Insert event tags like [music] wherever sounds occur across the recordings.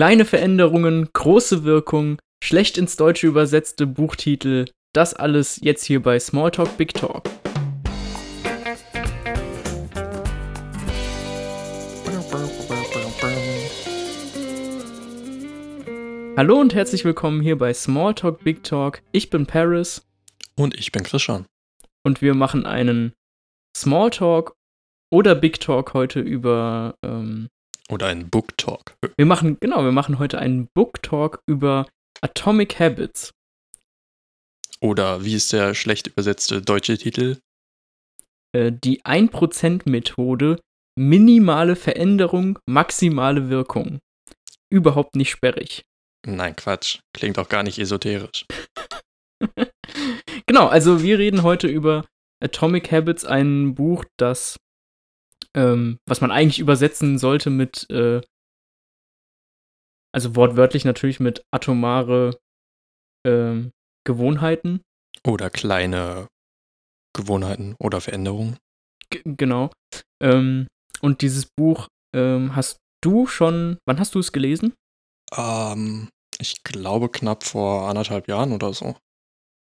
Kleine Veränderungen, große Wirkung, schlecht ins Deutsche übersetzte Buchtitel, das alles jetzt hier bei Smalltalk Big Talk. Hallo und herzlich willkommen hier bei Smalltalk Big Talk. Ich bin Paris. Und ich bin Christian. Und wir machen einen Smalltalk oder Big Talk heute über. Ähm, oder einen Book Talk. Wir machen, genau, wir machen heute einen Book Talk über Atomic Habits. Oder wie ist der schlecht übersetzte deutsche Titel? Äh, die 1%-Methode, minimale Veränderung, maximale Wirkung. Überhaupt nicht sperrig. Nein, Quatsch. Klingt auch gar nicht esoterisch. [laughs] genau, also wir reden heute über Atomic Habits, ein Buch, das, ähm, was man eigentlich übersetzen sollte mit, äh, also wortwörtlich natürlich mit atomare ähm, Gewohnheiten. Oder kleine Gewohnheiten oder Veränderungen. G genau. Ähm, und dieses Buch ähm, hast du schon, wann hast du es gelesen? Ähm, ich glaube knapp vor anderthalb Jahren oder so.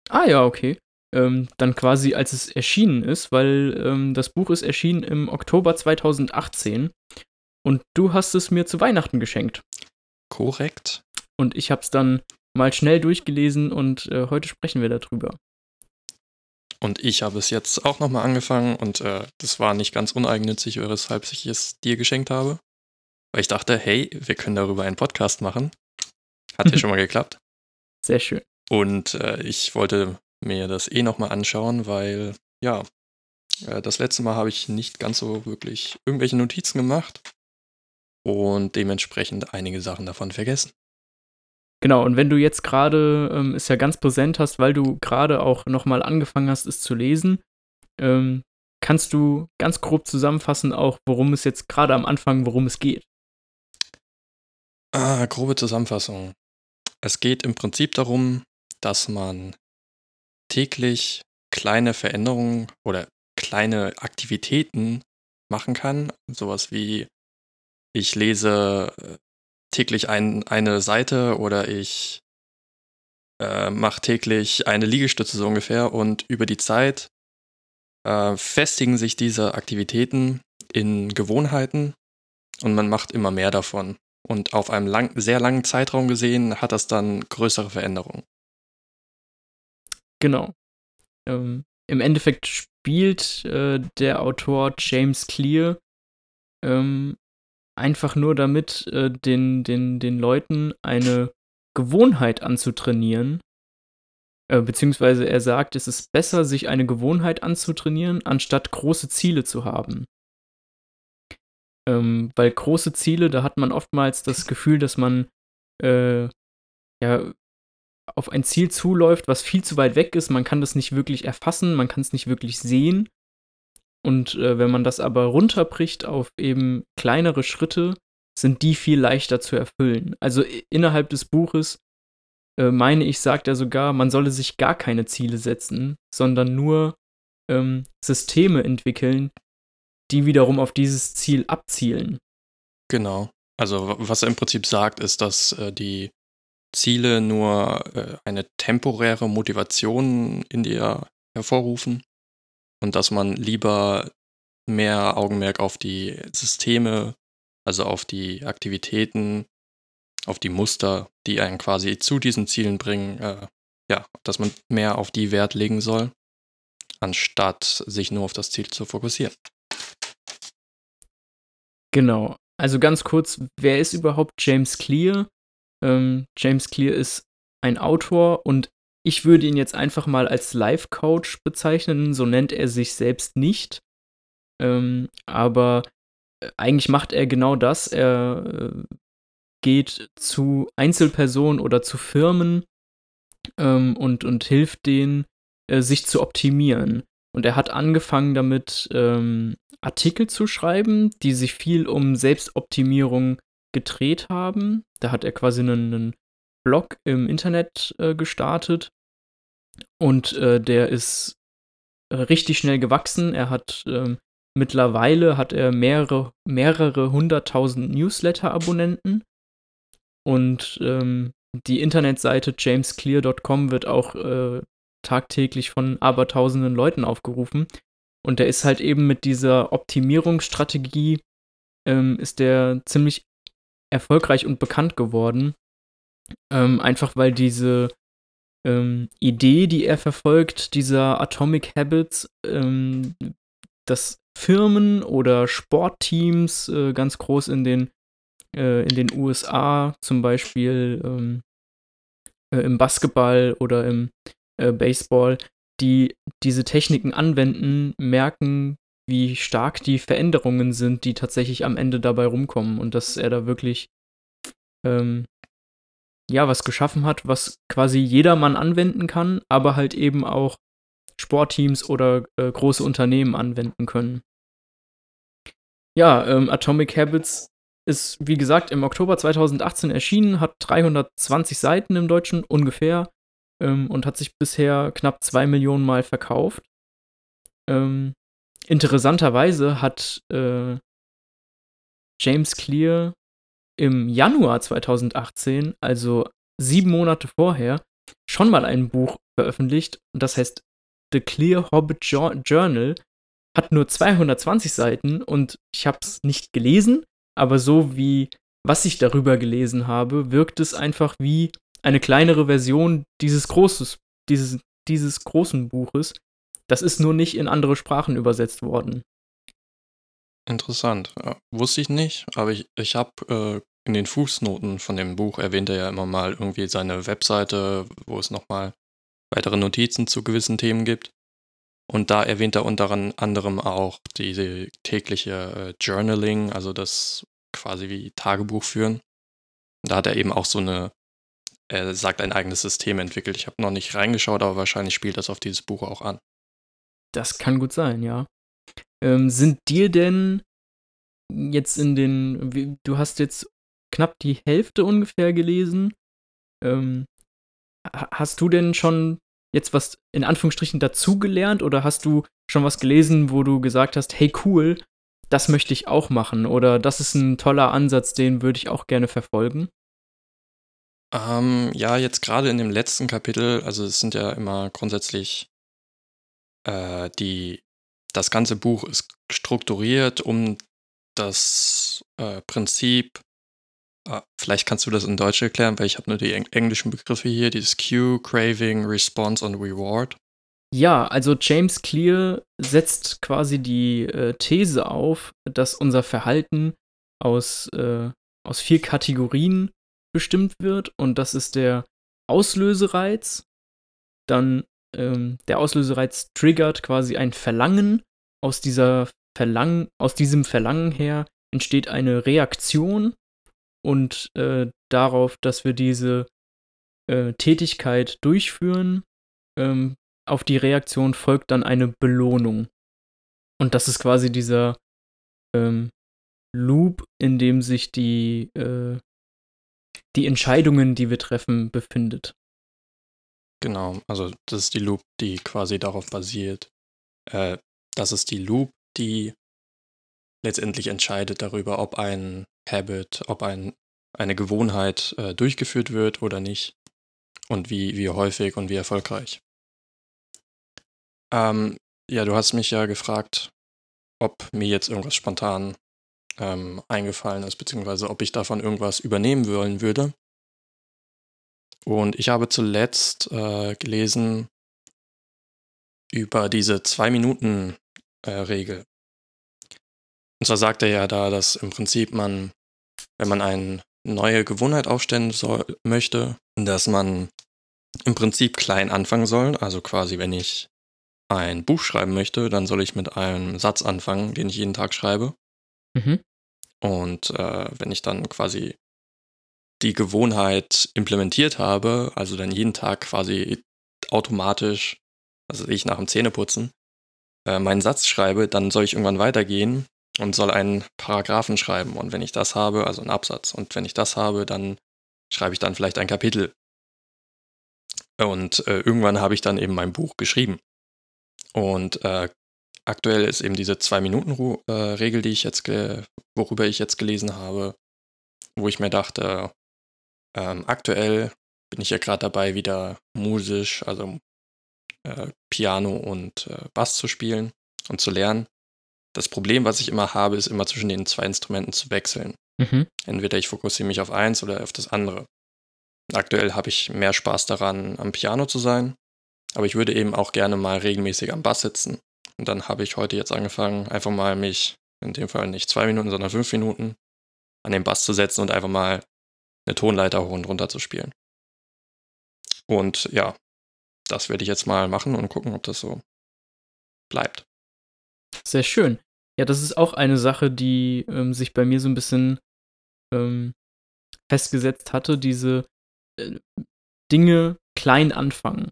Ah ja, okay. Ähm, dann quasi als es erschienen ist, weil ähm, das Buch ist erschienen im Oktober 2018 und du hast es mir zu Weihnachten geschenkt. Korrekt. Und ich habe es dann mal schnell durchgelesen und äh, heute sprechen wir darüber. Und ich habe es jetzt auch nochmal angefangen und äh, das war nicht ganz uneigennützig, weshalb ich es dir geschenkt habe. Weil ich dachte, hey, wir können darüber einen Podcast machen. Hat ja [laughs] schon mal geklappt. Sehr schön. Und äh, ich wollte mir das eh nochmal anschauen, weil, ja, äh, das letzte Mal habe ich nicht ganz so wirklich irgendwelche Notizen gemacht und dementsprechend einige Sachen davon vergessen. Genau, und wenn du jetzt gerade ähm, es ja ganz präsent hast, weil du gerade auch nochmal angefangen hast, es zu lesen, ähm, kannst du ganz grob zusammenfassen, auch worum es jetzt gerade am Anfang, worum es geht. Ah, grobe Zusammenfassung. Es geht im Prinzip darum, dass man täglich kleine Veränderungen oder kleine Aktivitäten machen kann. Sowas wie ich lese äh, täglich ein, eine Seite oder ich äh, mache täglich eine Liegestütze so ungefähr und über die Zeit äh, festigen sich diese Aktivitäten in Gewohnheiten und man macht immer mehr davon. Und auf einem lang, sehr langen Zeitraum gesehen hat das dann größere Veränderungen. Genau. Ähm, Im Endeffekt spielt äh, der Autor James Clear ähm, einfach nur damit, äh, den, den, den Leuten eine Gewohnheit anzutrainieren. Äh, beziehungsweise er sagt, es ist besser, sich eine Gewohnheit anzutrainieren, anstatt große Ziele zu haben. Ähm, weil große Ziele, da hat man oftmals das Gefühl, dass man äh, ja, auf ein Ziel zuläuft, was viel zu weit weg ist. Man kann das nicht wirklich erfassen, man kann es nicht wirklich sehen. Und äh, wenn man das aber runterbricht auf eben kleinere Schritte, sind die viel leichter zu erfüllen. Also innerhalb des Buches, äh, meine ich, sagt er sogar, man solle sich gar keine Ziele setzen, sondern nur ähm, Systeme entwickeln, die wiederum auf dieses Ziel abzielen. Genau. Also was er im Prinzip sagt, ist, dass äh, die Ziele nur äh, eine temporäre Motivation in dir hervorrufen und dass man lieber mehr Augenmerk auf die Systeme, also auf die Aktivitäten, auf die Muster, die einen quasi zu diesen Zielen bringen, äh, ja, dass man mehr auf die Wert legen soll, anstatt sich nur auf das Ziel zu fokussieren. Genau. Also ganz kurz, wer ist überhaupt James Clear? Ähm, James Clear ist ein Autor und ich würde ihn jetzt einfach mal als Life-Coach bezeichnen. So nennt er sich selbst nicht. Ähm, aber äh, eigentlich macht er genau das. Er äh, geht zu Einzelpersonen oder zu Firmen ähm, und, und hilft denen, äh, sich zu optimieren. Und er hat angefangen damit, ähm, Artikel zu schreiben, die sich viel um Selbstoptimierung gedreht haben. Da hat er quasi einen, einen Blog im Internet äh, gestartet und äh, der ist äh, richtig schnell gewachsen. Er hat ähm, mittlerweile hat er mehrere, mehrere hunderttausend Newsletter-Abonnenten Und ähm, die Internetseite jamesclear.com wird auch äh, tagtäglich von abertausenden Leuten aufgerufen. Und der ist halt eben mit dieser Optimierungsstrategie, ähm, ist der ziemlich erfolgreich und bekannt geworden. Ähm, einfach weil diese ähm, Idee, die er verfolgt, dieser Atomic Habits, ähm, dass Firmen oder Sportteams äh, ganz groß in den, äh, in den USA, zum Beispiel ähm, äh, im Basketball oder im äh, Baseball, die diese Techniken anwenden, merken, wie stark die Veränderungen sind, die tatsächlich am Ende dabei rumkommen und dass er da wirklich ähm, ja was geschaffen hat, was quasi jedermann anwenden kann, aber halt eben auch Sportteams oder äh, große Unternehmen anwenden können. Ja, ähm, Atomic Habits ist, wie gesagt, im Oktober 2018 erschienen, hat 320 Seiten im Deutschen ungefähr ähm, und hat sich bisher knapp zwei Millionen Mal verkauft. Ähm, interessanterweise hat äh, James Clear im Januar 2018, also sieben Monate vorher, schon mal ein Buch veröffentlicht und das heißt The Clear Hobbit Journal, hat nur 220 Seiten und ich habe es nicht gelesen, aber so wie was ich darüber gelesen habe, wirkt es einfach wie eine kleinere Version dieses großes, dieses, dieses großen Buches. Das ist nur nicht in andere Sprachen übersetzt worden. Interessant. Ja, wusste ich nicht, aber ich, ich habe äh, in den Fußnoten von dem Buch erwähnt er ja immer mal irgendwie seine Webseite, wo es nochmal weitere Notizen zu gewissen Themen gibt. Und da erwähnt er unter anderem auch diese tägliche äh, Journaling, also das quasi wie Tagebuch führen. Da hat er eben auch so eine, er sagt, ein eigenes System entwickelt. Ich habe noch nicht reingeschaut, aber wahrscheinlich spielt das auf dieses Buch auch an. Das kann gut sein, ja. Ähm, sind dir denn jetzt in den, du hast jetzt knapp die Hälfte ungefähr gelesen. Ähm, hast du denn schon jetzt was in Anführungsstrichen dazugelernt oder hast du schon was gelesen, wo du gesagt hast, hey cool, das möchte ich auch machen oder das ist ein toller Ansatz, den würde ich auch gerne verfolgen? Ähm, ja, jetzt gerade in dem letzten Kapitel, also es sind ja immer grundsätzlich äh, die, das ganze Buch ist strukturiert um das äh, Prinzip Ah, vielleicht kannst du das in Deutsch erklären, weil ich habe nur die eng englischen Begriffe hier, dieses Cue, Craving, Response und Reward. Ja, also James Clear setzt quasi die äh, These auf, dass unser Verhalten aus, äh, aus vier Kategorien bestimmt wird und das ist der Auslösereiz, dann ähm, der Auslösereiz triggert quasi ein Verlangen, aus dieser Verlangen, aus diesem Verlangen her entsteht eine Reaktion und äh, darauf, dass wir diese äh, Tätigkeit durchführen. Ähm, auf die Reaktion folgt dann eine Belohnung. Und das ist quasi dieser ähm, Loop, in dem sich die, äh, die Entscheidungen, die wir treffen, befindet. Genau, also das ist die Loop, die quasi darauf basiert. Äh, das ist die Loop, die letztendlich entscheidet darüber, ob ein Habit, ob ein, eine Gewohnheit äh, durchgeführt wird oder nicht und wie, wie häufig und wie erfolgreich. Ähm, ja, du hast mich ja gefragt, ob mir jetzt irgendwas spontan ähm, eingefallen ist, beziehungsweise ob ich davon irgendwas übernehmen wollen würde. Und ich habe zuletzt äh, gelesen über diese Zwei-Minuten-Regel. Und zwar sagt er ja da, dass im Prinzip man, wenn man eine neue Gewohnheit aufstellen soll, möchte, dass man im Prinzip klein anfangen soll. Also quasi, wenn ich ein Buch schreiben möchte, dann soll ich mit einem Satz anfangen, den ich jeden Tag schreibe. Mhm. Und äh, wenn ich dann quasi die Gewohnheit implementiert habe, also dann jeden Tag quasi automatisch, also ich nach dem Zähneputzen, äh, meinen Satz schreibe, dann soll ich irgendwann weitergehen und soll einen Paragraphen schreiben. Und wenn ich das habe, also einen Absatz, und wenn ich das habe, dann schreibe ich dann vielleicht ein Kapitel. Und äh, irgendwann habe ich dann eben mein Buch geschrieben. Und äh, aktuell ist eben diese Zwei-Minuten-Regel, die ich jetzt, worüber ich jetzt gelesen habe, wo ich mir dachte, Ähm, aktuell bin ich ja gerade dabei, wieder musisch, also äh, Piano und äh, Bass zu spielen und zu lernen. Das Problem, was ich immer habe, ist immer zwischen den zwei Instrumenten zu wechseln. Mhm. Entweder ich fokussiere mich auf eins oder auf das andere. Aktuell habe ich mehr Spaß daran, am Piano zu sein, aber ich würde eben auch gerne mal regelmäßig am Bass sitzen. Und dann habe ich heute jetzt angefangen, einfach mal mich, in dem Fall nicht zwei Minuten, sondern fünf Minuten, an den Bass zu setzen und einfach mal eine Tonleiter hoch und runter zu spielen. Und ja, das werde ich jetzt mal machen und gucken, ob das so bleibt. Sehr schön. Ja, das ist auch eine Sache, die ähm, sich bei mir so ein bisschen ähm, festgesetzt hatte, diese äh, Dinge klein anfangen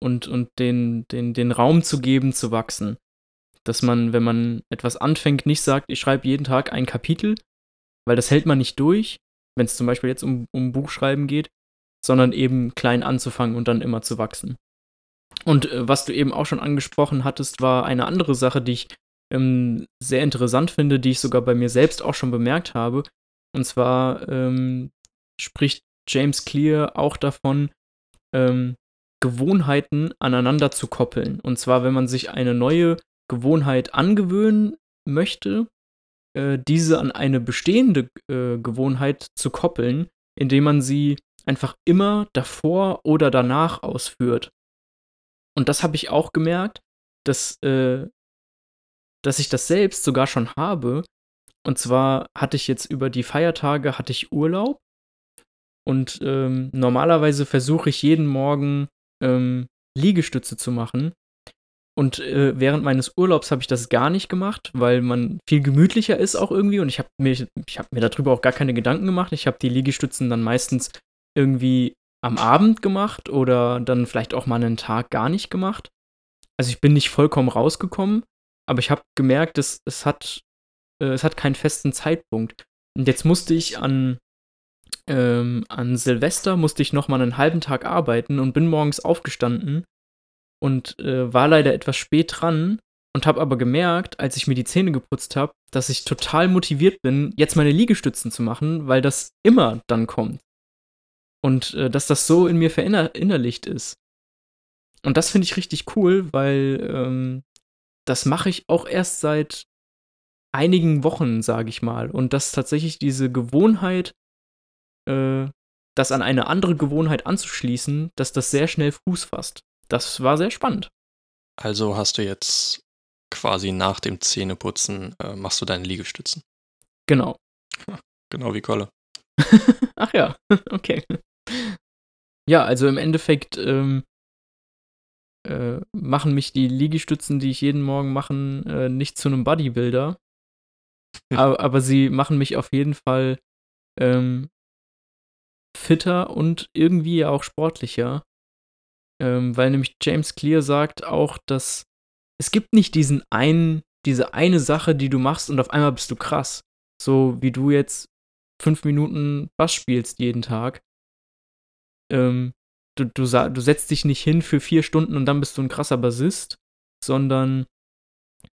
und, und den, den, den Raum zu geben, zu wachsen. Dass man, wenn man etwas anfängt, nicht sagt, ich schreibe jeden Tag ein Kapitel, weil das hält man nicht durch, wenn es zum Beispiel jetzt um, um Buchschreiben geht, sondern eben klein anzufangen und dann immer zu wachsen. Und äh, was du eben auch schon angesprochen hattest, war eine andere Sache, die ich ähm, sehr interessant finde, die ich sogar bei mir selbst auch schon bemerkt habe. Und zwar ähm, spricht James Clear auch davon, ähm, Gewohnheiten aneinander zu koppeln. Und zwar, wenn man sich eine neue Gewohnheit angewöhnen möchte, äh, diese an eine bestehende äh, Gewohnheit zu koppeln, indem man sie einfach immer davor oder danach ausführt. Und das habe ich auch gemerkt, dass, äh, dass ich das selbst sogar schon habe. Und zwar hatte ich jetzt über die Feiertage hatte ich Urlaub und ähm, normalerweise versuche ich jeden Morgen ähm, Liegestütze zu machen. Und äh, während meines Urlaubs habe ich das gar nicht gemacht, weil man viel gemütlicher ist auch irgendwie. Und ich habe mir, ich hab mir darüber auch gar keine Gedanken gemacht. Ich habe die Liegestützen dann meistens irgendwie am Abend gemacht oder dann vielleicht auch mal einen Tag gar nicht gemacht. Also ich bin nicht vollkommen rausgekommen, aber ich habe gemerkt, dass es hat, äh, es hat keinen festen Zeitpunkt. Und jetzt musste ich an ähm, an Silvester musste ich noch mal einen halben Tag arbeiten und bin morgens aufgestanden und äh, war leider etwas spät dran und habe aber gemerkt, als ich mir die Zähne geputzt habe, dass ich total motiviert bin, jetzt meine Liegestützen zu machen, weil das immer dann kommt. Und äh, dass das so in mir verinnerlicht ist. Und das finde ich richtig cool, weil ähm, das mache ich auch erst seit einigen Wochen, sage ich mal. Und dass tatsächlich diese Gewohnheit äh, das an eine andere Gewohnheit anzuschließen, dass das sehr schnell Fuß fasst. Das war sehr spannend. Also hast du jetzt quasi nach dem Zähneputzen, äh, machst du deine Liegestützen. Genau. [laughs] Genau wie Kolle. [laughs] Ach ja, [laughs] okay. Ja, also im Endeffekt ähm, äh, machen mich die Liegestützen, die ich jeden Morgen mache, äh, nicht zu einem Bodybuilder. aber, aber, sie machen mich auf jeden Fall ähm, fitter und irgendwie auch sportlicher. Ähm, weil nämlich James Clear sagt auch, dass es gibt nicht diesen einen, diese eine Sache, die du machst und auf einmal bist du krass. So wie du jetzt fünf Minuten Bass spielst jeden Tag. Ähm, du, du, du setzt dich nicht hin für vier Stunden und dann bist du ein krasser Bassist, sondern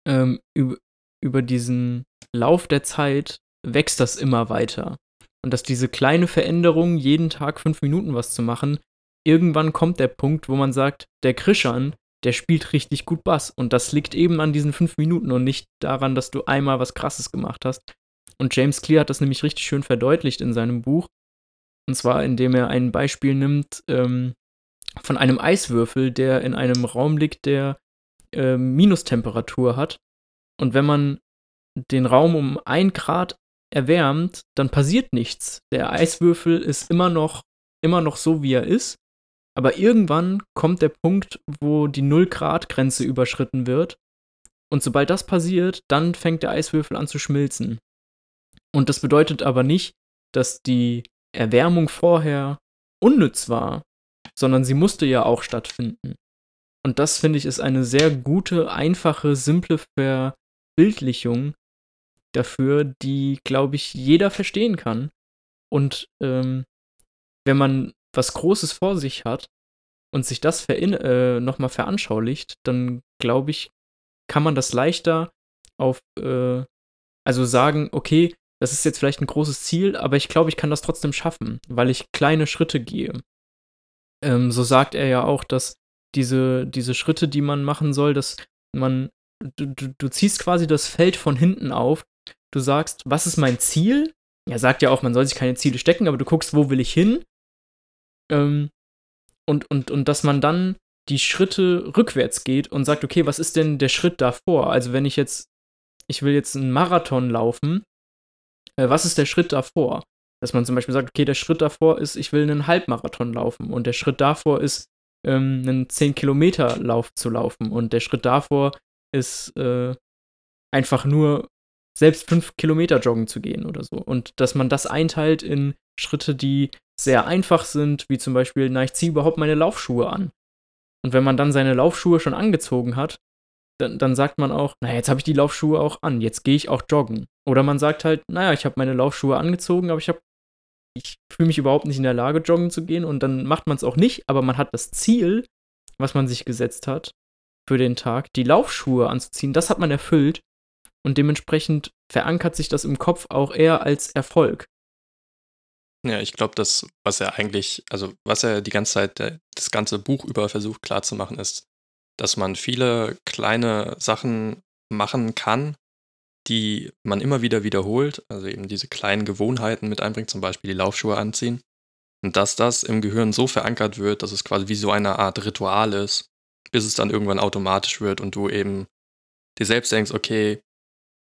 ähm, über, über diesen Lauf der Zeit wächst das immer weiter. Und dass diese kleine Veränderung, jeden Tag fünf Minuten was zu machen, irgendwann kommt der Punkt, wo man sagt, der Krischan, der spielt richtig gut Bass. Und das liegt eben an diesen fünf Minuten und nicht daran, dass du einmal was Krasses gemacht hast. Und James Clear hat das nämlich richtig schön verdeutlicht in seinem Buch. Und zwar, indem er ein Beispiel nimmt ähm, von einem Eiswürfel, der in einem Raum liegt, der äh, Minustemperatur hat. Und wenn man den Raum um ein Grad erwärmt, dann passiert nichts. Der Eiswürfel ist immer noch, immer noch so, wie er ist. Aber irgendwann kommt der Punkt, wo die 0-Grad-Grenze überschritten wird. Und sobald das passiert, dann fängt der Eiswürfel an zu schmilzen. Und das bedeutet aber nicht, dass die Erwärmung vorher unnütz war, sondern sie musste ja auch stattfinden. Und das finde ich ist eine sehr gute, einfache, simple Verbildlichung dafür, die, glaube ich, jeder verstehen kann. Und ähm, wenn man was Großes vor sich hat und sich das äh, nochmal veranschaulicht, dann glaube ich, kann man das leichter auf, äh, also sagen, okay, das ist jetzt vielleicht ein großes Ziel, aber ich glaube, ich kann das trotzdem schaffen, weil ich kleine Schritte gehe. Ähm, so sagt er ja auch, dass diese, diese Schritte, die man machen soll, dass man, du, du, du ziehst quasi das Feld von hinten auf. Du sagst, was ist mein Ziel? Er sagt ja auch, man soll sich keine Ziele stecken, aber du guckst, wo will ich hin? Ähm, und, und, und dass man dann die Schritte rückwärts geht und sagt, okay, was ist denn der Schritt davor? Also wenn ich jetzt, ich will jetzt einen Marathon laufen, äh, was ist der Schritt davor? Dass man zum Beispiel sagt, okay, der Schritt davor ist, ich will einen Halbmarathon laufen und der Schritt davor ist, ähm, einen 10-Kilometer-Lauf zu laufen und der Schritt davor ist äh, einfach nur selbst 5 Kilometer joggen zu gehen oder so. Und dass man das einteilt in Schritte, die sehr einfach sind, wie zum Beispiel, na, ich ziehe überhaupt meine Laufschuhe an. Und wenn man dann seine Laufschuhe schon angezogen hat, dann, dann sagt man auch, naja, jetzt habe ich die Laufschuhe auch an, jetzt gehe ich auch joggen. Oder man sagt halt, naja, ich habe meine Laufschuhe angezogen, aber ich habe, ich fühle mich überhaupt nicht in der Lage, joggen zu gehen. Und dann macht man es auch nicht, aber man hat das Ziel, was man sich gesetzt hat für den Tag, die Laufschuhe anzuziehen, das hat man erfüllt. Und dementsprechend verankert sich das im Kopf auch eher als Erfolg. Ja, ich glaube, das, was er eigentlich, also was er die ganze Zeit, der, das ganze Buch über versucht klarzumachen, ist, dass man viele kleine Sachen machen kann, die man immer wieder wiederholt, also eben diese kleinen Gewohnheiten mit einbringt, zum Beispiel die Laufschuhe anziehen. Und dass das im Gehirn so verankert wird, dass es quasi wie so eine Art Ritual ist, bis es dann irgendwann automatisch wird und du eben dir selbst denkst, okay,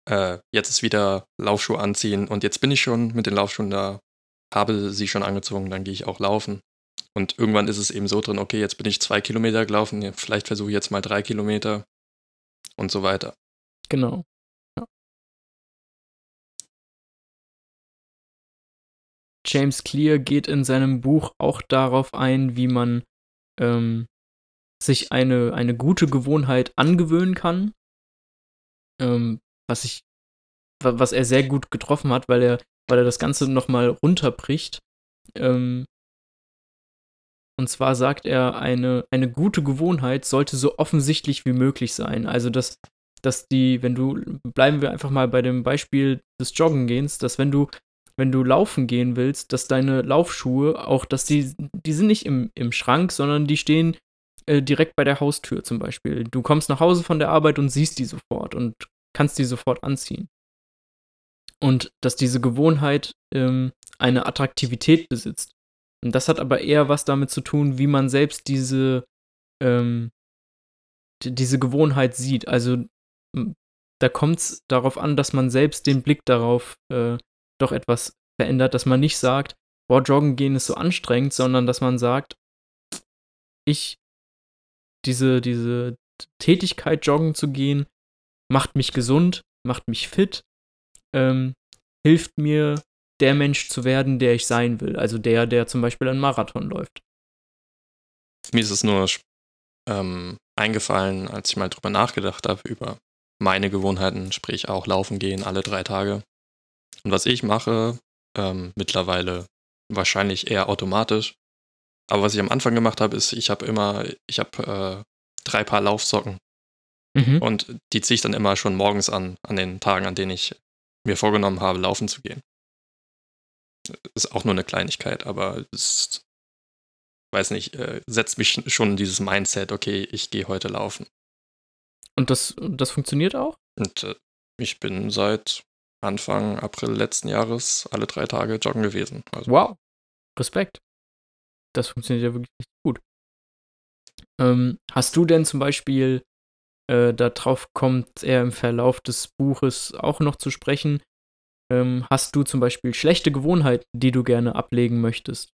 äh, jetzt ist wieder Laufschuhe anziehen und jetzt bin ich schon mit den Laufschuhen da, habe sie schon angezogen, dann gehe ich auch laufen. Und irgendwann ist es eben so drin, okay, jetzt bin ich zwei Kilometer gelaufen, vielleicht versuche ich jetzt mal drei Kilometer und so weiter. Genau. Ja. James Clear geht in seinem Buch auch darauf ein, wie man ähm, sich eine, eine gute Gewohnheit angewöhnen kann. Ähm, was ich, was er sehr gut getroffen hat, weil er weil er das Ganze nochmal runterbricht. Ähm, und zwar sagt er, eine, eine gute Gewohnheit sollte so offensichtlich wie möglich sein. Also, dass, dass die, wenn du, bleiben wir einfach mal bei dem Beispiel des Joggengehens, dass wenn du, wenn du laufen gehen willst, dass deine Laufschuhe auch, dass die, die sind nicht im, im Schrank, sondern die stehen äh, direkt bei der Haustür zum Beispiel. Du kommst nach Hause von der Arbeit und siehst die sofort und kannst die sofort anziehen und dass diese Gewohnheit ähm, eine Attraktivität besitzt. Und das hat aber eher was damit zu tun, wie man selbst diese, ähm, diese Gewohnheit sieht. Also da kommt es darauf an, dass man selbst den Blick darauf äh, doch etwas verändert, dass man nicht sagt, boah, joggen gehen ist so anstrengend, sondern dass man sagt, ich, diese, diese Tätigkeit, joggen zu gehen, macht mich gesund, macht mich fit ähm, hilft mir, der Mensch zu werden, der ich sein will. Also der, der zum Beispiel einen Marathon läuft. Mir ist es nur ähm, eingefallen, als ich mal drüber nachgedacht habe, über meine Gewohnheiten, sprich auch laufen gehen alle drei Tage. Und was ich mache, ähm, mittlerweile wahrscheinlich eher automatisch. Aber was ich am Anfang gemacht habe, ist, ich habe immer, ich habe äh, drei Paar Laufsocken. Mhm. Und die ziehe ich dann immer schon morgens an, an den Tagen, an denen ich mir vorgenommen habe, laufen zu gehen. Ist auch nur eine Kleinigkeit, aber es, weiß nicht, äh, setzt mich schon in dieses Mindset, okay, ich gehe heute laufen. Und das, das funktioniert auch? Und äh, ich bin seit Anfang April letzten Jahres alle drei Tage joggen gewesen. Also. Wow. Respekt. Das funktioniert ja wirklich gut. Ähm, hast du denn zum Beispiel äh, darauf kommt er im Verlauf des Buches auch noch zu sprechen. Ähm, hast du zum Beispiel schlechte Gewohnheiten, die du gerne ablegen möchtest?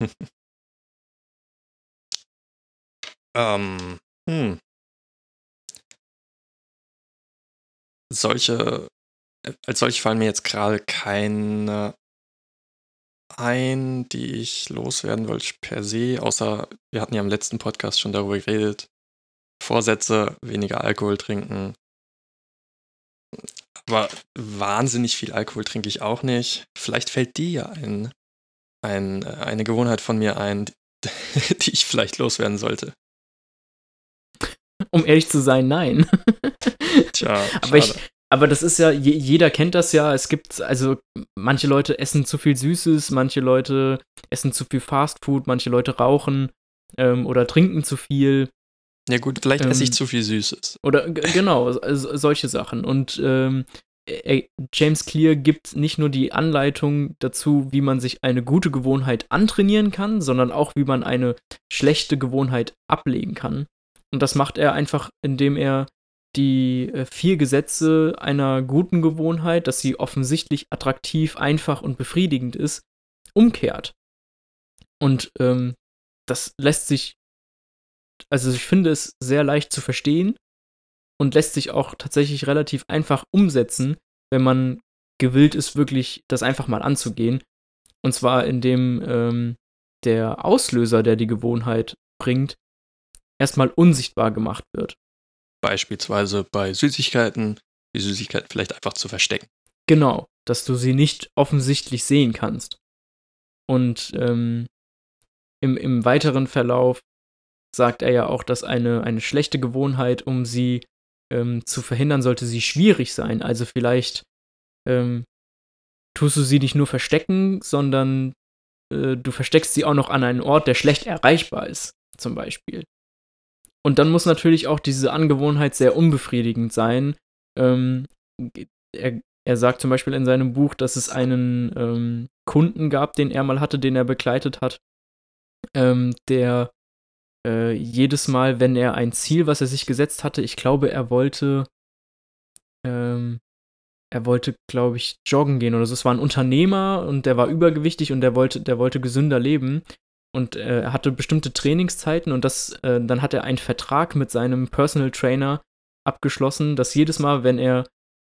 [laughs] ähm, hm. Solche, äh, als solche fallen mir jetzt gerade keine ein, die ich loswerden wollte per se, außer wir hatten ja im letzten Podcast schon darüber geredet, Vorsätze, weniger Alkohol trinken. Aber wahnsinnig viel Alkohol trinke ich auch nicht. Vielleicht fällt dir ja ein, ein, eine Gewohnheit von mir ein, [laughs] die ich vielleicht loswerden sollte. Um ehrlich zu sein, nein. [laughs] Tja, aber ich, aber das ist ja, je, jeder kennt das ja. Es gibt, also manche Leute essen zu viel Süßes, manche Leute essen zu viel Fastfood, manche Leute rauchen ähm, oder trinken zu viel. Ja, gut, vielleicht ähm, esse ich ähm, zu viel Süßes. Oder genau, solche Sachen. Und ähm, James Clear gibt nicht nur die Anleitung dazu, wie man sich eine gute Gewohnheit antrainieren kann, sondern auch, wie man eine schlechte Gewohnheit ablegen kann. Und das macht er einfach, indem er die äh, vier Gesetze einer guten Gewohnheit, dass sie offensichtlich attraktiv, einfach und befriedigend ist, umkehrt. Und ähm, das lässt sich, also ich finde es sehr leicht zu verstehen und lässt sich auch tatsächlich relativ einfach umsetzen, wenn man gewillt ist, wirklich das einfach mal anzugehen. Und zwar indem ähm, der Auslöser, der die Gewohnheit bringt, erstmal unsichtbar gemacht wird. Beispielsweise bei Süßigkeiten, die Süßigkeiten vielleicht einfach zu verstecken. Genau, dass du sie nicht offensichtlich sehen kannst. Und ähm, im, im weiteren Verlauf sagt er ja auch, dass eine, eine schlechte Gewohnheit, um sie ähm, zu verhindern, sollte sie schwierig sein. Also vielleicht ähm, tust du sie nicht nur verstecken, sondern äh, du versteckst sie auch noch an einen Ort, der schlecht erreichbar ist, zum Beispiel. Und dann muss natürlich auch diese Angewohnheit sehr unbefriedigend sein. Ähm, er, er, sagt zum Beispiel in seinem Buch, dass es einen ähm, Kunden gab, den er mal hatte, den er begleitet hat, ähm, der äh, jedes Mal, wenn er ein Ziel, was er sich gesetzt hatte, ich glaube, er wollte, ähm, er wollte, glaube ich, joggen gehen oder so. Es war ein Unternehmer und der war übergewichtig und der wollte, der wollte gesünder leben und äh, er hatte bestimmte Trainingszeiten und das, äh, dann hat er einen Vertrag mit seinem Personal Trainer abgeschlossen, dass jedes Mal, wenn er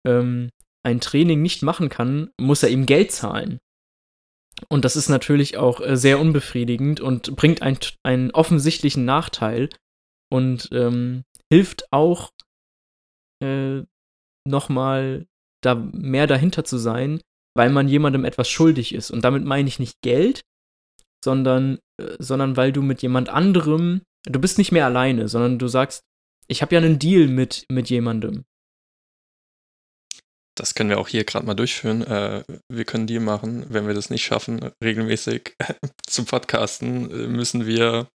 ähm, ein Training nicht machen kann, muss er ihm Geld zahlen. Und das ist natürlich auch äh, sehr unbefriedigend und bringt ein, einen offensichtlichen Nachteil und ähm, hilft auch äh, nochmal da mehr dahinter zu sein, weil man jemandem etwas schuldig ist. Und damit meine ich nicht Geld, sondern, äh, sondern weil du mit jemand anderem, du bist nicht mehr alleine, sondern du sagst, ich habe ja einen Deal mit, mit jemandem. Das können wir auch hier gerade mal durchführen. Äh, wir können Deal machen. Wenn wir das nicht schaffen, regelmäßig [laughs] zu podcasten, äh, müssen wir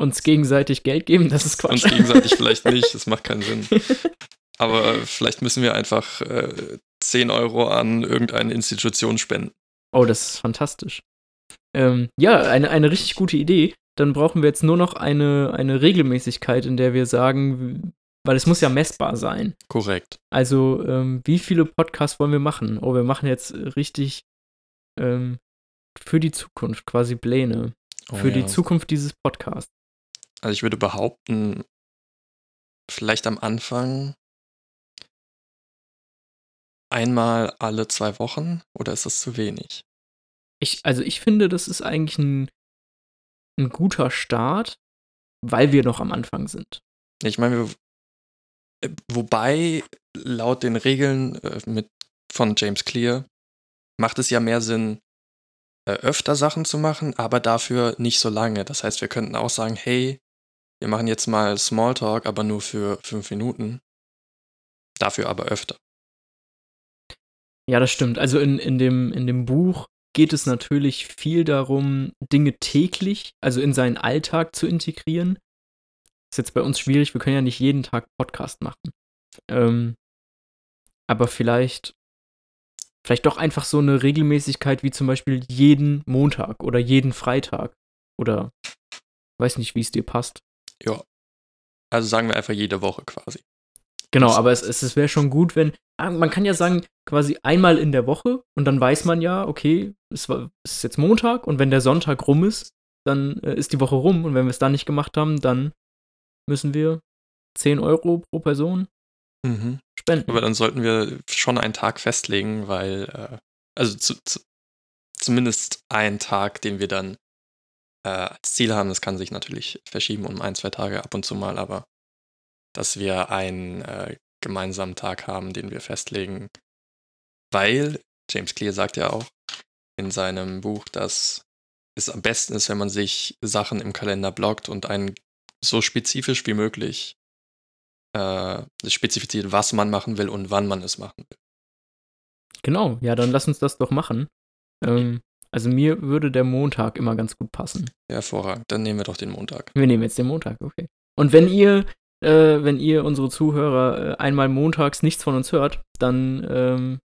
uns gegenseitig Geld geben. Das ist Quatsch. Uns gegenseitig vielleicht nicht, [laughs] das macht keinen Sinn. [laughs] Aber vielleicht müssen wir einfach äh, 10 Euro an irgendeine Institution spenden. Oh, das ist fantastisch. Ähm, ja, eine, eine richtig gute Idee. Dann brauchen wir jetzt nur noch eine, eine Regelmäßigkeit, in der wir sagen, weil es muss ja messbar sein. Korrekt. Also, ähm, wie viele Podcasts wollen wir machen? Oh, wir machen jetzt richtig ähm, für die Zukunft, quasi Pläne. Oh, für ja. die Zukunft dieses Podcasts. Also ich würde behaupten, vielleicht am Anfang einmal alle zwei Wochen oder ist das zu wenig? Ich, also ich finde, das ist eigentlich ein, ein guter Start, weil wir noch am Anfang sind. Ich meine, äh, wobei laut den Regeln äh, mit, von James Clear macht es ja mehr Sinn, äh, öfter Sachen zu machen, aber dafür nicht so lange. Das heißt, wir könnten auch sagen, hey, wir machen jetzt mal Smalltalk, aber nur für fünf Minuten. Dafür aber öfter. Ja, das stimmt. Also in, in, dem, in dem Buch geht es natürlich viel darum, Dinge täglich, also in seinen Alltag zu integrieren. Ist jetzt bei uns schwierig, wir können ja nicht jeden Tag Podcast machen. Ähm, aber vielleicht, vielleicht doch einfach so eine Regelmäßigkeit wie zum Beispiel jeden Montag oder jeden Freitag. Oder weiß nicht, wie es dir passt. Ja. Also sagen wir einfach jede Woche quasi. Genau, aber es, es wäre schon gut, wenn. Ah, man kann ja sagen, quasi einmal in der Woche und dann weiß man ja, okay, es, war, es ist jetzt Montag und wenn der Sonntag rum ist, dann äh, ist die Woche rum und wenn wir es dann nicht gemacht haben, dann müssen wir 10 Euro pro Person mhm. spenden. Aber dann sollten wir schon einen Tag festlegen, weil, äh, also zu, zu, zumindest einen Tag, den wir dann äh, als Ziel haben. Das kann sich natürlich verschieben um ein, zwei Tage ab und zu mal, aber dass wir einen äh, gemeinsamen Tag haben, den wir festlegen. Weil James Clear sagt ja auch in seinem Buch, dass es am besten ist, wenn man sich Sachen im Kalender blockt und einen so spezifisch wie möglich äh, spezifiziert, was man machen will und wann man es machen will. Genau, ja, dann lass uns das doch machen. Ähm, also mir würde der Montag immer ganz gut passen. Hervorragend, dann nehmen wir doch den Montag. Wir nehmen jetzt den Montag, okay. Und wenn ihr, äh, wenn ihr unsere Zuhörer äh, einmal montags nichts von uns hört, dann, ähm,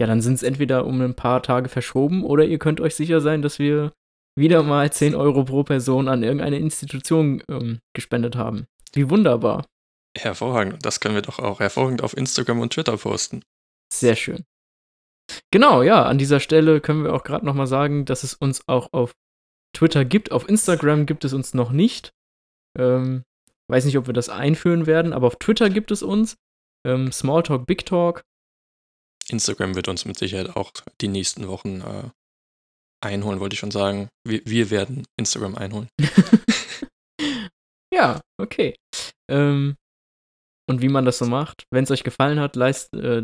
ja, dann sind es entweder um ein paar Tage verschoben oder ihr könnt euch sicher sein, dass wir wieder mal 10 Euro pro Person an irgendeine Institution ähm, gespendet haben. Wie wunderbar. Hervorragend. Das können wir doch auch hervorragend auf Instagram und Twitter posten. Sehr schön. Genau, ja, an dieser Stelle können wir auch gerade noch mal sagen, dass es uns auch auf Twitter gibt. Auf Instagram gibt es uns noch nicht. Ähm, weiß nicht, ob wir das einführen werden, aber auf Twitter gibt es uns. Ähm, Smalltalk, Big Talk. Instagram wird uns mit Sicherheit auch die nächsten Wochen äh, einholen, wollte ich schon sagen. Wir, wir werden Instagram einholen. [laughs] ja, okay. Ähm, und wie man das so macht, wenn es euch gefallen hat, leist, äh,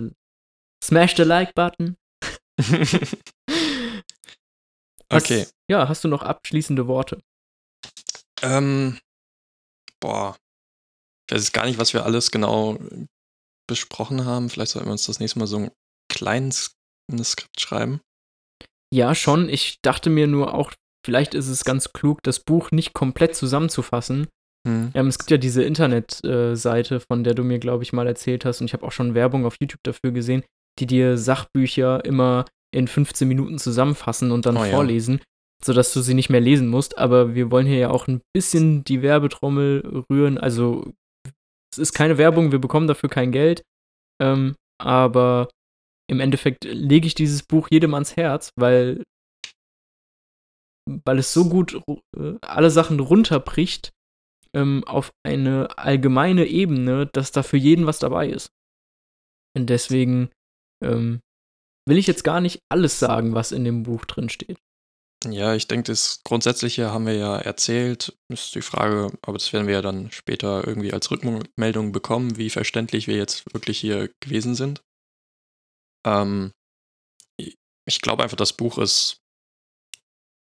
smash the Like-Button. [laughs] okay. Ja, hast du noch abschließende Worte? Ähm, boah. Ich weiß gar nicht, was wir alles genau besprochen haben. Vielleicht sollten wir uns das nächste Mal so ein kleines Skript schreiben. Ja, schon. Ich dachte mir nur auch, vielleicht ist es ganz klug, das Buch nicht komplett zusammenzufassen. Hm. Ähm, es gibt ja diese Internetseite, äh, von der du mir, glaube ich, mal erzählt hast, und ich habe auch schon Werbung auf YouTube dafür gesehen, die dir Sachbücher immer in 15 Minuten zusammenfassen und dann oh, vorlesen, ja. sodass du sie nicht mehr lesen musst. Aber wir wollen hier ja auch ein bisschen die Werbetrommel rühren. Also, es ist keine Werbung, wir bekommen dafür kein Geld. Ähm, aber im Endeffekt lege ich dieses Buch jedem ans Herz, weil, weil es so gut äh, alle Sachen runterbricht ähm, auf eine allgemeine Ebene, dass da für jeden was dabei ist. Und deswegen ähm, will ich jetzt gar nicht alles sagen, was in dem Buch drin steht. Ja, ich denke, das Grundsätzliche haben wir ja erzählt. Ist die Frage, aber das werden wir ja dann später irgendwie als Rückmeldung bekommen, wie verständlich wir jetzt wirklich hier gewesen sind. Ähm, ich glaube einfach, das Buch ist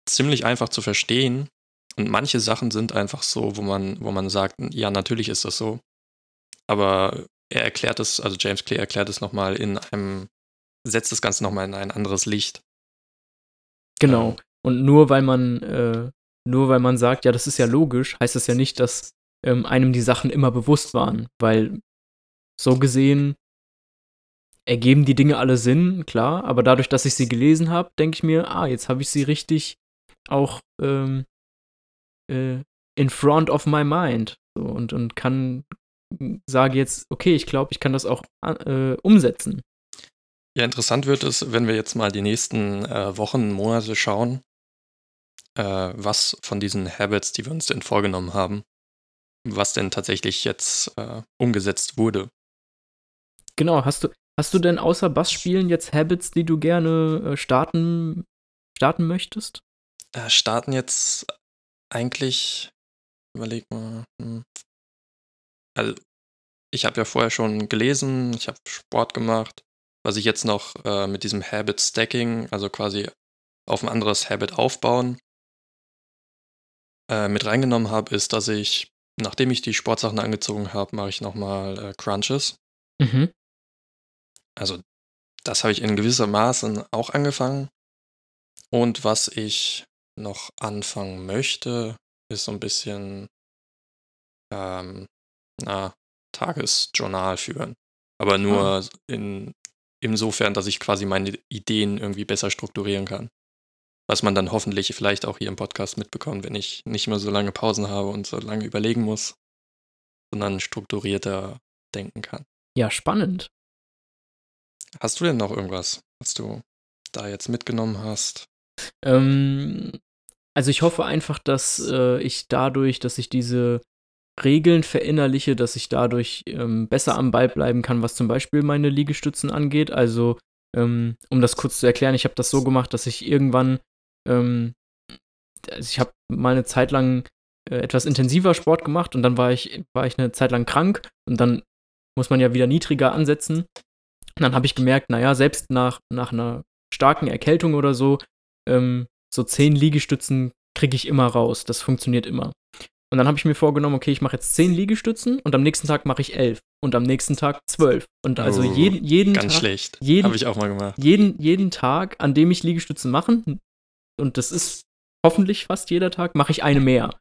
ziemlich einfach zu verstehen. Und manche Sachen sind einfach so, wo man, wo man sagt, ja, natürlich ist das so. Aber er erklärt es, also James Clear erklärt es nochmal in einem, setzt das Ganze nochmal in ein anderes Licht. Genau. Ähm, Und nur weil man, äh, nur weil man sagt, ja, das ist ja logisch, heißt das ja nicht, dass ähm, einem die Sachen immer bewusst waren. Weil so gesehen ergeben die Dinge alle Sinn, klar, aber dadurch, dass ich sie gelesen habe, denke ich mir, ah, jetzt habe ich sie richtig auch ähm, äh, in front of my mind. So, und, und kann, sage jetzt, okay, ich glaube, ich kann das auch äh, umsetzen. Ja, interessant wird es, wenn wir jetzt mal die nächsten äh, Wochen, Monate schauen, äh, was von diesen Habits, die wir uns denn vorgenommen haben, was denn tatsächlich jetzt äh, umgesetzt wurde. Genau, hast du, Hast du denn außer Bassspielen jetzt Habits, die du gerne äh, starten, starten möchtest? Äh, starten jetzt eigentlich, überleg mal. Hm. Also, ich habe ja vorher schon gelesen, ich habe Sport gemacht. Was ich jetzt noch äh, mit diesem Habit Stacking, also quasi auf ein anderes Habit aufbauen, äh, mit reingenommen habe, ist, dass ich, nachdem ich die Sportsachen angezogen habe, mache ich nochmal äh, Crunches. Mhm. Also das habe ich in gewisser Maße auch angefangen. Und was ich noch anfangen möchte, ist so ein bisschen ähm, na, Tagesjournal führen. Aber nur ah. in, insofern, dass ich quasi meine Ideen irgendwie besser strukturieren kann. Was man dann hoffentlich vielleicht auch hier im Podcast mitbekommt, wenn ich nicht mehr so lange Pausen habe und so lange überlegen muss, sondern strukturierter denken kann. Ja, spannend. Hast du denn noch irgendwas, was du da jetzt mitgenommen hast? Ähm, also ich hoffe einfach, dass äh, ich dadurch, dass ich diese Regeln verinnerliche, dass ich dadurch ähm, besser am Ball bleiben kann, was zum Beispiel meine Liegestützen angeht. Also, ähm, um das kurz zu erklären, ich habe das so gemacht, dass ich irgendwann, ähm, also ich habe mal eine Zeit lang äh, etwas intensiver Sport gemacht und dann war ich, war ich eine Zeit lang krank und dann muss man ja wieder niedriger ansetzen. Und dann habe ich gemerkt, naja, selbst nach, nach einer starken Erkältung oder so, ähm, so zehn Liegestützen kriege ich immer raus. Das funktioniert immer. Und dann habe ich mir vorgenommen, okay, ich mache jetzt 10 Liegestützen und am nächsten Tag mache ich 11 und am nächsten Tag 12 und am nächsten Tag mache ich 11 und am nächsten Tag 12 und also Oh, jeden, jeden Ganz Tag, schlecht. jeden, Habe ich auch mal gemacht. jeden, jeden Tag, an dem ich Liegestützen mache, und das ist hoffentlich fast jeder Tag, mache ich eine mehr.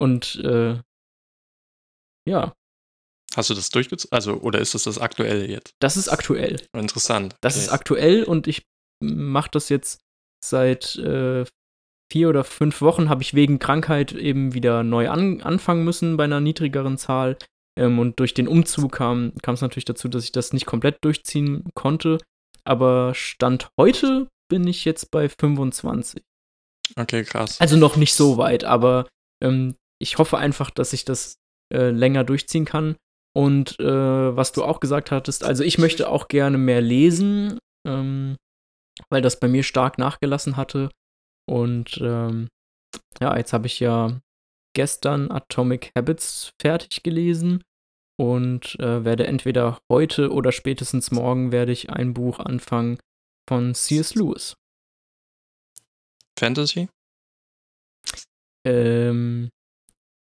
Und äh, ja, Hast du das durchgezogen? Also, oder ist das das aktuelle jetzt? das ist aktuell. Interessant. Das okay. ist aktuell und ich mache das jetzt seit äh, vier oder fünf Wochen, habe ich wegen Krankheit eben wieder neu an, anfangen müssen bei einer niedrigeren Zahl. Ähm, und durch den Umzug kam kam es natürlich dazu, dass ich das nicht komplett durchziehen konnte. Aber Stand heute bin ich jetzt bei 25. Okay, krass. Also noch nicht so weit, aber ähm, ich hoffe einfach, dass ich das äh, länger durchziehen kann. Und äh, was du auch gesagt hattest, also ich möchte auch gerne mehr lesen, ähm, weil das bei mir stark nachgelassen hatte. Und ähm, ja, jetzt habe ich ja gestern Atomic Habits fertig gelesen und äh, werde entweder heute oder spätestens morgen werde ich ein Buch anfangen von C.S. Lewis. Fantasy? Ähm,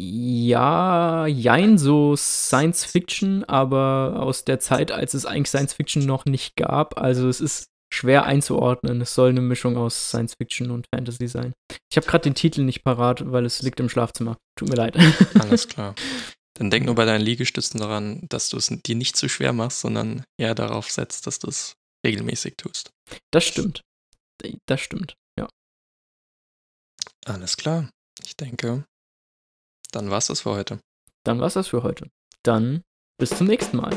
ja, jein, so Science Fiction, aber aus der Zeit, als es eigentlich Science Fiction noch nicht gab. Also es ist schwer einzuordnen. Es soll eine Mischung aus Science Fiction und Fantasy sein. Ich habe gerade den Titel nicht parat, weil es liegt im Schlafzimmer. Tut mir leid. [laughs] Alles klar. Dann denk nur bei deinen Liegestützen daran, dass du es dir nicht zu schwer machst, sondern eher darauf setzt, dass du es regelmäßig tust. Das stimmt. Das stimmt, ja. Alles klar. Ich denke, dann war's das für heute. Dann war's das für heute. Dann bis zum nächsten Mal.